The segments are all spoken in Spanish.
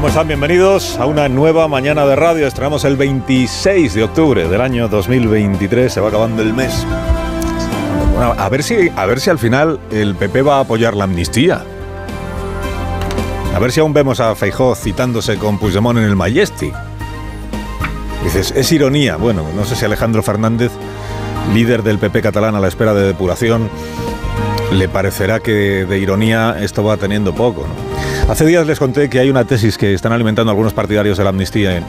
Como están, bienvenidos a una nueva mañana de radio. Estrenamos el 26 de octubre del año 2023. Se va acabando el mes. Bueno, a ver si, a ver si al final el PP va a apoyar la amnistía. A ver si aún vemos a Feijó citándose con Puigdemont en el Majestic. Dices, es ironía. Bueno, no sé si Alejandro Fernández, líder del PP catalán a la espera de depuración, le parecerá que de ironía esto va teniendo poco. ¿no? Hace días les conté que hay una tesis que están alimentando algunos partidarios de la amnistía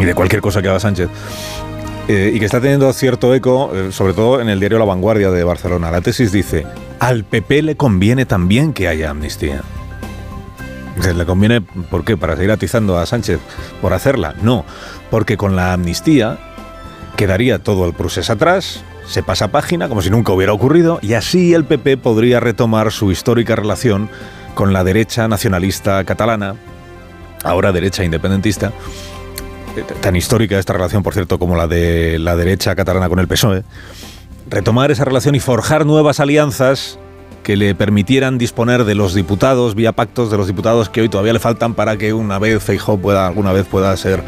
y de cualquier cosa que haga Sánchez. Eh, y que está teniendo cierto eco, eh, sobre todo en el diario La Vanguardia de Barcelona. La tesis dice, al PP le conviene también que haya amnistía. ¿Le conviene por qué? ¿Para seguir atizando a Sánchez por hacerla? No, porque con la amnistía quedaría todo el proceso atrás, se pasa página como si nunca hubiera ocurrido y así el PP podría retomar su histórica relación con la derecha nacionalista catalana, ahora derecha independentista, eh, tan histórica esta relación, por cierto, como la de la derecha catalana con el PSOE, retomar esa relación y forjar nuevas alianzas que le permitieran disponer de los diputados, vía pactos de los diputados que hoy todavía le faltan para que una vez Feijóo pueda, alguna vez pueda ser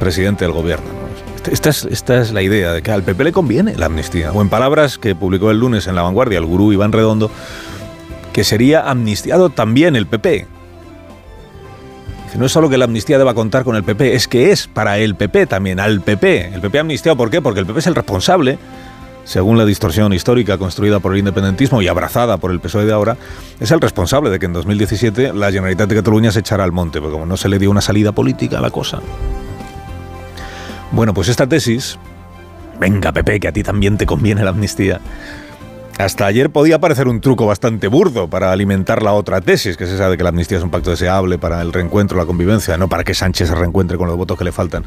presidente del gobierno. Esta es, esta es la idea de que al PP le conviene la amnistía. O en palabras que publicó el lunes en La Vanguardia el gurú Iván Redondo, que sería amnistiado también el PP. No es solo que la amnistía deba contar con el PP, es que es para el PP también, al PP. El PP amnistiado, ¿por qué? Porque el PP es el responsable, según la distorsión histórica construida por el independentismo y abrazada por el PSOE de ahora, es el responsable de que en 2017 la Generalitat de Cataluña se echara al monte, porque como no se le dio una salida política a la cosa. Bueno, pues esta tesis, venga PP, que a ti también te conviene la amnistía, hasta ayer podía parecer un truco bastante burdo para alimentar la otra tesis, que es esa de que la amnistía es un pacto deseable para el reencuentro, la convivencia, no para que Sánchez se reencuentre con los votos que le faltan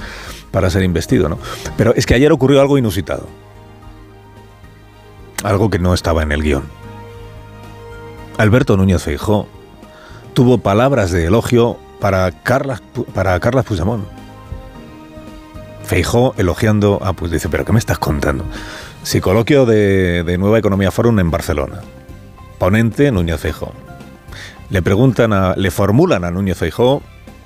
para ser investido, ¿no? Pero es que ayer ocurrió algo inusitado. Algo que no estaba en el guion. Alberto Núñez Feijó tuvo palabras de elogio para Carlas, para Carlas Puigdemont. Feijó elogiando a pues dice, pero ¿qué me estás contando? Psicoloquio de, de, Nueva Economía Forum en Barcelona. Ponente Núñez Feijó. Le preguntan a, le formulan a Núñez Feijó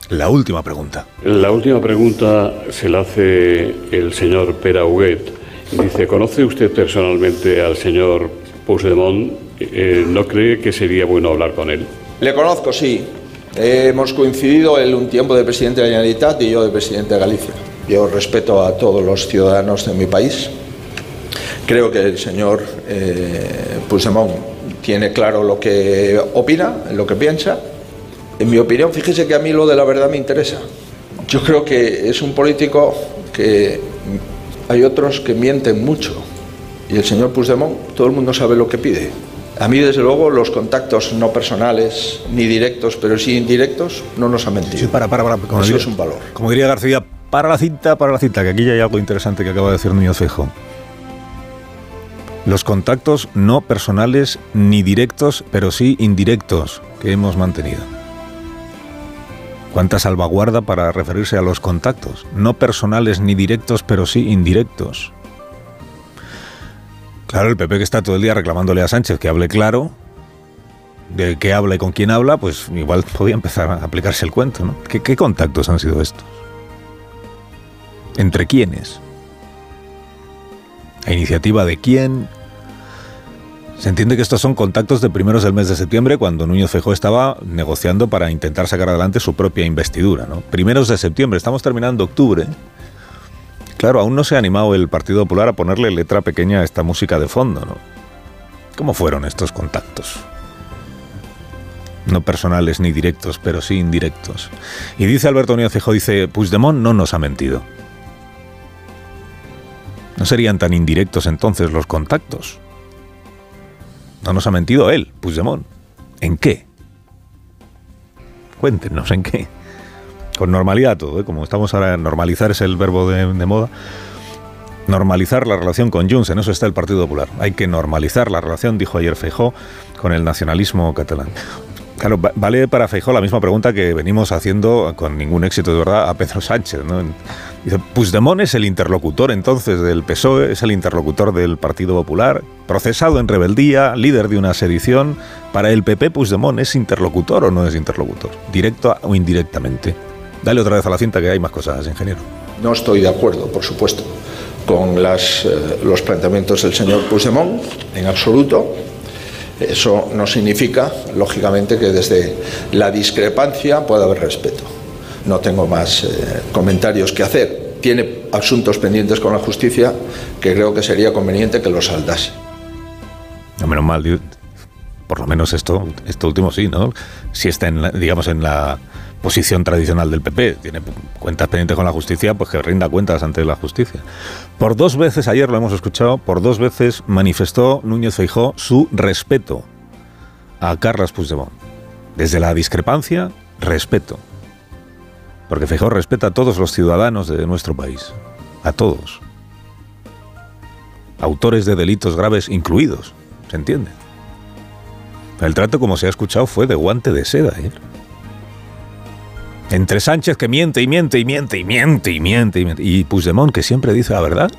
la última pregunta. La última pregunta se la hace el señor Pera Huguet. Dice, ¿conoce usted personalmente al señor Puigdemont? Eh, ¿No cree que sería bueno hablar con él? Le conozco, sí. Eh, hemos coincidido él un tiempo de presidente de la Generalitat y yo de presidente de Galicia. Yo respeto a todos los ciudadanos de mi país Creo que el señor eh, Puigdemont tiene claro lo que opina, lo que piensa. En mi opinión, fíjese que a mí lo de la verdad me interesa. Yo creo que es un político que hay otros que mienten mucho. Y el señor Puigdemont, todo el mundo sabe lo que pide. A mí, desde luego, los contactos no personales, ni directos, pero sí indirectos, no nos han mentido. Sí, para, para, para. Como Eso diría, es un valor. Como diría García, para la cinta, para la cinta, que aquí ya hay algo interesante que acaba de decir Núñez Feijóo. Los contactos no personales ni directos, pero sí indirectos que hemos mantenido. ¿Cuánta salvaguarda para referirse a los contactos? No personales ni directos, pero sí indirectos. Claro, el PP que está todo el día reclamándole a Sánchez que hable claro, de qué habla y con quién habla, pues igual podía empezar a aplicarse el cuento, ¿no? ¿Qué, qué contactos han sido estos? ¿Entre quiénes? ¿A iniciativa de quién? Se entiende que estos son contactos de primeros del mes de septiembre, cuando Núñez Feijóo estaba negociando para intentar sacar adelante su propia investidura. ¿no? Primeros de septiembre, estamos terminando octubre. Claro, aún no se ha animado el Partido Popular a ponerle letra pequeña a esta música de fondo. ¿no? ¿Cómo fueron estos contactos? No personales ni directos, pero sí indirectos. Y dice Alberto Núñez Feijóo, dice, Puigdemont no nos ha mentido. ¿No serían tan indirectos entonces los contactos? No nos ha mentido él, Puigdemont. ¿En qué? Cuéntenos en qué. con normalidad todo, ¿eh? como estamos ahora, normalizar es el verbo de, moda, normalizar la relación con Junts, en eso está el Partido Popular. Hay que normalizar la relación, dijo ayer Feijó, con el nacionalismo catalán. Claro, vale para Feijó la misma pregunta que venimos haciendo con ningún éxito de verdad a Pedro Sánchez. ¿no? Dice, Puigdemont es el interlocutor entonces del PSOE, es el interlocutor del Partido Popular, procesado en rebeldía, líder de una sedición. Para el PP, Puigdemont es interlocutor o no es interlocutor, directo o indirectamente. Dale otra vez a la cinta que hay más cosas, ingeniero. No estoy de acuerdo, por supuesto, con las, eh, los planteamientos del señor Puigdemont, en absoluto. Eso no significa, lógicamente, que desde la discrepancia pueda haber respeto. No tengo más eh, comentarios que hacer. Tiene asuntos pendientes con la justicia que creo que sería conveniente que los saldase. No, menos mal, por lo menos esto, esto último sí, ¿no? Si está en, digamos, en la posición tradicional del PP, tiene cuentas pendientes con la justicia, pues que rinda cuentas ante la justicia. Por dos veces, ayer lo hemos escuchado, por dos veces manifestó Núñez Feijó su respeto a Carlos Puigdemont. Desde la discrepancia, respeto. Porque Feijó respeta a todos los ciudadanos de nuestro país, a todos. Autores de delitos graves incluidos, ¿se entiende? El trato, como se ha escuchado, fue de guante de seda. ¿eh? Entre Sánchez que miente y miente y miente y miente y miente y miente. Y Puigdemont que siempre dice la verdad.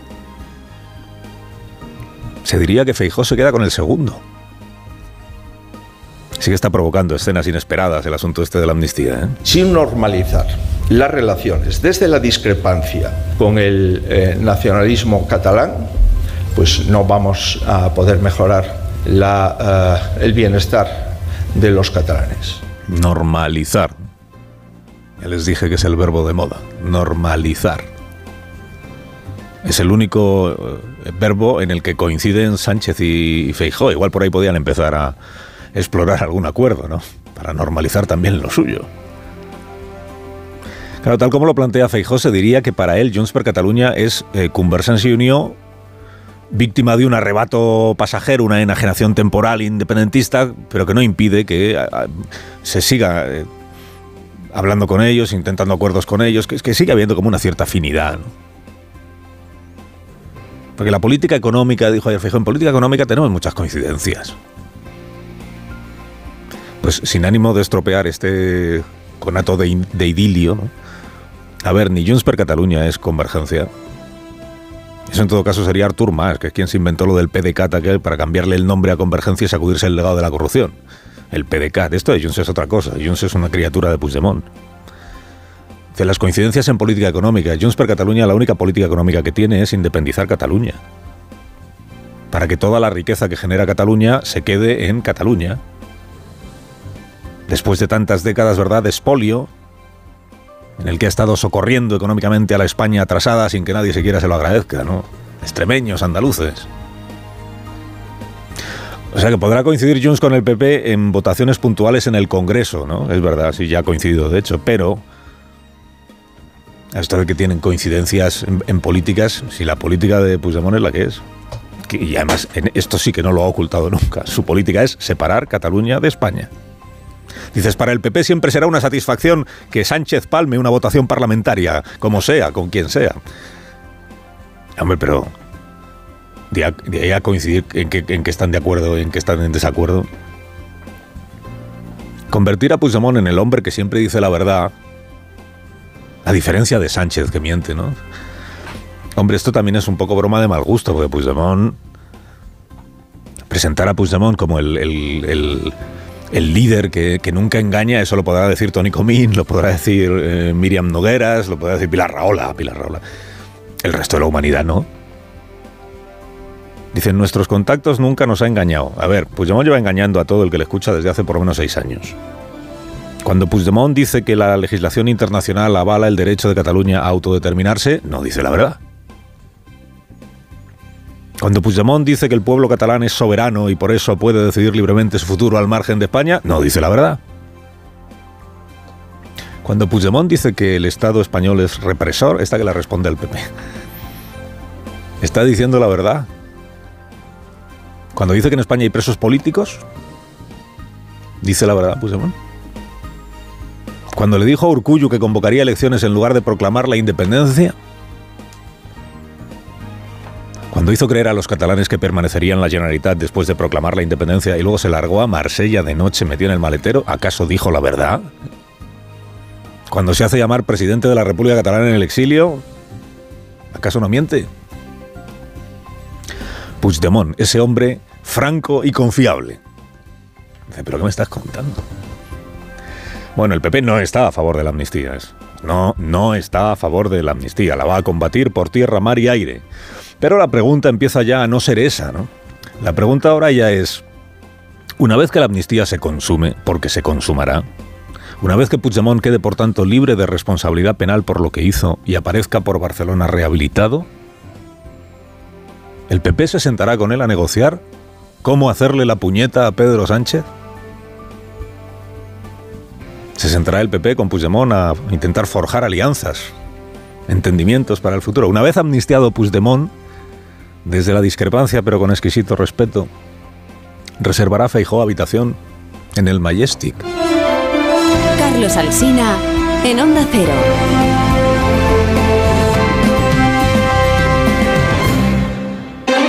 Se diría que Feijó se queda con el segundo. Sí que está provocando escenas inesperadas el asunto este de la amnistía. ¿eh? Sin normalizar las relaciones desde la discrepancia con el eh, nacionalismo catalán, pues no vamos a poder mejorar la, eh, el bienestar de los catalanes. Normalizar les dije que es el verbo de moda, normalizar. Es el único eh, verbo en el que coinciden Sánchez y Feijó. Igual por ahí podían empezar a explorar algún acuerdo, ¿no? Para normalizar también lo suyo. Claro, tal como lo plantea Feijó, se diría que para él Junts per Cataluña es eh, Convergencia y Unió víctima de un arrebato pasajero, una enajenación temporal independentista, pero que no impide que se siga eh, hablando con ellos, intentando acuerdos con ellos, que, que sigue habiendo como una cierta afinidad. Porque la política económica, dijo ayer Fijo, en política económica tenemos muchas coincidencias. Pues sin ánimo de estropear este conato de, de idilio, a ver, ni Junts per Cataluña es convergencia. Eso en todo caso sería Artur Mas, que es quien se inventó lo del PDCAT para cambiarle el nombre a convergencia y sacudirse el legado de la corrupción el PDK. Esto de Junts es otra cosa. Junts es una criatura de Puigdemont. De las coincidencias en política económica. Junts per Cataluña, la única política económica que tiene es independizar Cataluña. Para que toda la riqueza que genera Cataluña se quede en Cataluña. Después de tantas décadas, ¿verdad?, de espolio, en el que ha estado socorriendo económicamente a la España atrasada sin que nadie siquiera se lo agradezca, ¿no? Extremeños, andaluces. O sea que podrá coincidir Junts con el PP en votaciones puntuales en el Congreso, ¿no? Es verdad, sí, ya ha coincidido, de hecho, pero esto de que tienen coincidencias en, políticas, si la política de Puigdemont es la que es. y además, esto sí que no lo ha ocultado nunca. Su política es separar Cataluña de España. Dices, para el PP siempre será una satisfacción que Sánchez palme una votación parlamentaria, como sea, con quien sea. Hombre, pero de, ahí a coincidir en que, que están de acuerdo y en que están en desacuerdo. Convertir a Puigdemont en el hombre que siempre dice la verdad, a diferencia de Sánchez que miente, ¿no? Hombre, esto también es un poco broma de mal gusto, porque Puigdemont. Presentar a Puigdemont como el, el, líder que, nunca engaña, eso lo podrá decir Tony Comín, lo podrá decir eh, Miriam Nogueras, lo podrá decir Pilar Raola, Pilar Raola. El resto de la humanidad no. Dicen, nuestros contactos nunca nos ha engañado. A ver, Puigdemont lleva engañando a todo el que le escucha desde hace por lo menos seis años. Cuando Puigdemont dice que la legislación internacional avala el derecho de Cataluña a autodeterminarse, no dice la verdad. Cuando Puigdemont dice que el pueblo catalán es soberano y por eso puede decidir libremente su futuro al margen de España, no dice la verdad. Cuando Puigdemont dice que el Estado español es represor, esta que la responde el PP. ¿Está diciendo la verdad? Cuando dice que en España hay presos políticos, dice la verdad Puigdemont. Cuando le dijo a Urcullu que convocaría elecciones en lugar de proclamar la independencia. Cuando hizo creer a los catalanes que permanecerían en la Generalitat después de proclamar la independencia y luego se largó a Marsella de noche metido en el maletero, ¿acaso dijo la verdad? Cuando se hace llamar presidente de la República Catalana en el exilio, ¿acaso no miente? Puigdemont, ese hombre franco y confiable. Dice, ¿pero qué me estás contando? Bueno, el PP no está a favor de la amnistía. No, no está a favor de la amnistía. La va a combatir por tierra, mar y aire. Pero la pregunta empieza ya a no ser esa, ¿no? La pregunta ahora ya es, una vez que la amnistía se consume, porque se consumará, una vez que Puigdemont quede por tanto libre de responsabilidad penal por lo que hizo y aparezca por Barcelona rehabilitado, ¿el PP se sentará con él a negociar cómo hacerle la puñeta a Pedro Sánchez? ¿Se sentará el PP con Puigdemont a intentar forjar alianzas, entendimientos para el futuro? Una vez amnistiado Puigdemont, desde la discrepancia pero con exquisito respeto, reservará Feijó habitación en el Majestic. Carlos Alsina en Onda Cero.